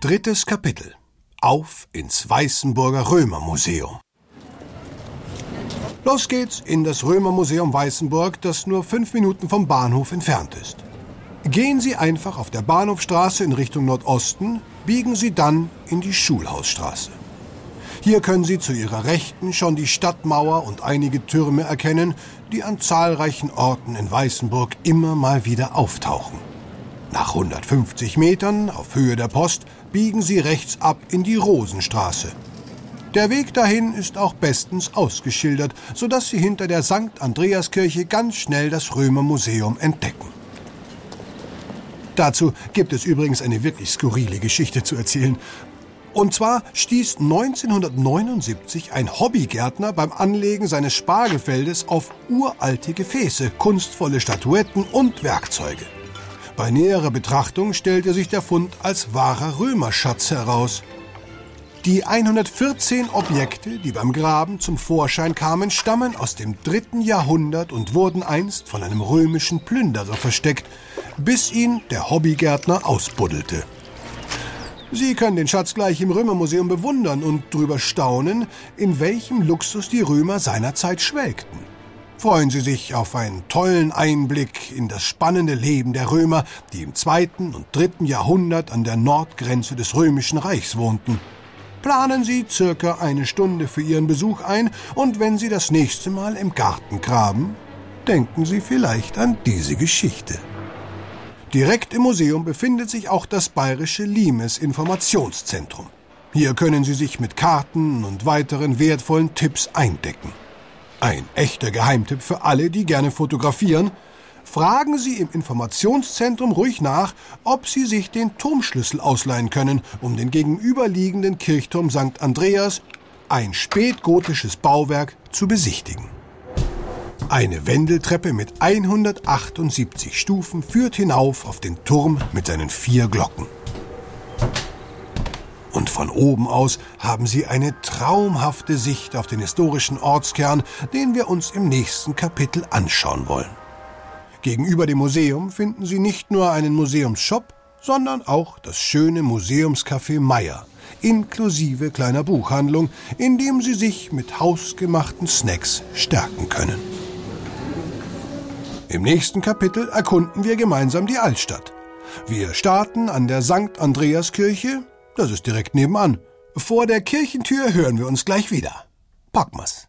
Drittes Kapitel. Auf ins Weißenburger Römermuseum. Los geht's in das Römermuseum Weißenburg, das nur fünf Minuten vom Bahnhof entfernt ist. Gehen Sie einfach auf der Bahnhofstraße in Richtung Nordosten, biegen Sie dann in die Schulhausstraße. Hier können Sie zu Ihrer Rechten schon die Stadtmauer und einige Türme erkennen, die an zahlreichen Orten in Weißenburg immer mal wieder auftauchen. Nach 150 Metern auf Höhe der Post biegen Sie rechts ab in die Rosenstraße. Der Weg dahin ist auch bestens ausgeschildert, sodass Sie hinter der St. Andreaskirche ganz schnell das Römermuseum entdecken. Dazu gibt es übrigens eine wirklich skurrile Geschichte zu erzählen. Und zwar stieß 1979 ein Hobbygärtner beim Anlegen seines Spargelfeldes auf uralte Gefäße, kunstvolle Statuetten und Werkzeuge. Bei näherer Betrachtung stellte sich der Fund als wahrer Römerschatz heraus. Die 114 Objekte, die beim Graben zum Vorschein kamen, stammen aus dem dritten Jahrhundert und wurden einst von einem römischen Plünderer versteckt, bis ihn der Hobbygärtner ausbuddelte. Sie können den Schatz gleich im Römermuseum bewundern und darüber staunen, in welchem Luxus die Römer seinerzeit schwelgten. Freuen Sie sich auf einen tollen Einblick in das spannende Leben der Römer, die im zweiten und dritten Jahrhundert an der Nordgrenze des Römischen Reichs wohnten. Planen Sie circa eine Stunde für Ihren Besuch ein und wenn Sie das nächste Mal im Garten graben, denken Sie vielleicht an diese Geschichte. Direkt im Museum befindet sich auch das Bayerische Limes Informationszentrum. Hier können Sie sich mit Karten und weiteren wertvollen Tipps eindecken. Ein echter Geheimtipp für alle, die gerne fotografieren. Fragen Sie im Informationszentrum ruhig nach, ob Sie sich den Turmschlüssel ausleihen können, um den gegenüberliegenden Kirchturm St. Andreas, ein spätgotisches Bauwerk, zu besichtigen. Eine Wendeltreppe mit 178 Stufen führt hinauf auf den Turm mit seinen vier Glocken. Und von oben aus haben Sie eine traumhafte Sicht auf den historischen Ortskern, den wir uns im nächsten Kapitel anschauen wollen. Gegenüber dem Museum finden Sie nicht nur einen Museumsshop, sondern auch das schöne Museumscafé Meier, inklusive kleiner Buchhandlung, in dem Sie sich mit hausgemachten Snacks stärken können. Im nächsten Kapitel erkunden wir gemeinsam die Altstadt. Wir starten an der St. Andreaskirche, das ist direkt nebenan. Vor der Kirchentür hören wir uns gleich wieder. Packmas.